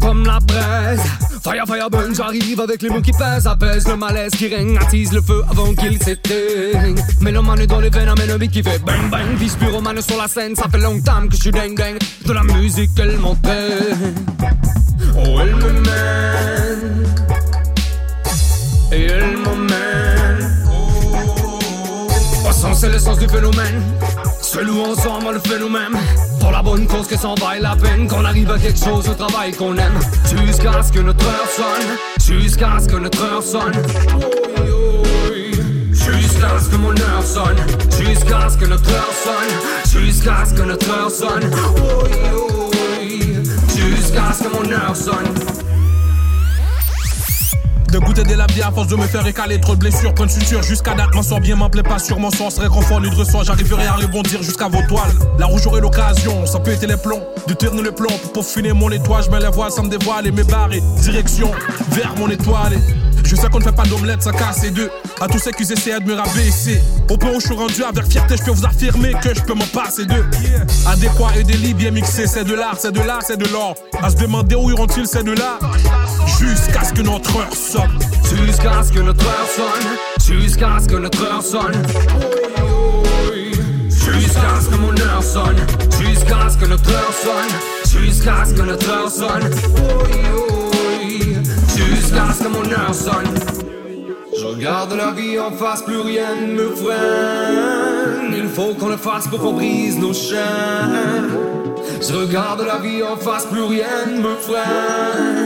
comme la braise. Fire, fire, burn, j'arrive avec les mots qui pèsent, apaise le malaise qui règne, attise le feu avant qu'il s'éteigne. Le man est dans les veines, amène un beat qui fait bang bang. Vice pyromane sur la scène, ça fait longtemps que je suis ding ding. De la musique, elle m'entraîne. Oh, elle me mène. Et elle m'emmène. Oh, sens, c'est l'essence du phénomène. Seul ou ensemble, le phénomène. La bonne cause que s'en vaille la peine. Qu'on arrive à quelque chose, au travail qu'on aime. Jusqu'à ce que notre heure sonne. Jusqu'à ce que notre heure sonne. Jusqu'à ce que mon heure sonne. Jusqu'à ce que notre heure sonne. Jusqu'à ce que notre heure sonne. Jusqu'à ce que mon heure sonne. De goûter des labiers à force de me faire écaler. Trop de blessures, point de suture jusqu'à date, m'en sort bien, m'en pas sur mon sens, réconfort, nu de ressort, j'arriverai à rebondir jusqu'à vos toiles. La rouge j'aurai l'occasion, ça peut les plombs, de tourner le plomb pour peaufiner mon étoile, je me les vois sans me dévoiler, mes barres direction vers mon étoile. Je sais qu'on ne fait pas d'omelette, ça casse les deux. À tous ceux qui essaient de me rabaisser. Au point où je suis rendu avec fierté, je peux vous affirmer que je peux m'en passer d'eux. Adéquat et délit bien mixé, c'est de l'art, c'est de l'art, c'est de l'or. À se demander où iront-ils, c'est de là. Jusqu'à ce que notre heure sonne. Jusqu'à ce que notre heure sonne. Jusqu'à ce que notre heure sonne. Jusqu'à ce que mon heure sonne. Jusqu'à ce que notre heure sonne. Jusqu'à ce que notre heure sonne. Jusqu'à ce que mon heure sonne. Je regarde la vie en face, plus rien ne me freine. Il faut qu'on le fasse pour qu'on brise nos chaînes. Je regarde la vie en face, plus rien ne me freine.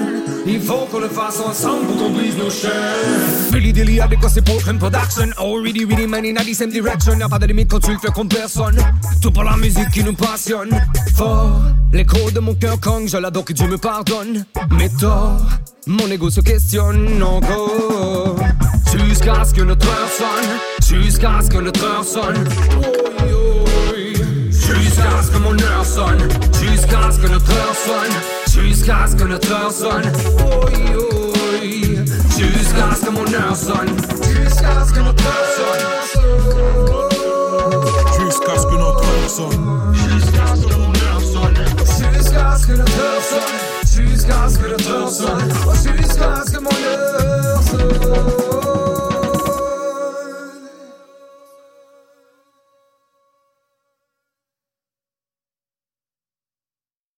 Il faut qu'on le fasse ensemble pour qu'on brise nos chaînes. Billy Dilly avec quoi c'est pour une production. Oh, really, man, in the same direction. Y'a pas de limite quand tu le fais comme personne. Tout pour la musique qui nous passionne. Fort, l'écho de mon cœur quand je l'adore, que Dieu me pardonne. Mais tort, mon ego se questionne encore. Jusqu'à ce que notre heure sonne. Jusqu'à ce que notre heure sonne. Jusqu'à ce que mon heure sonne. Jusqu'à ce que notre heure sonne. Jusqu'à ce que notre heure sonne. Jusqu'à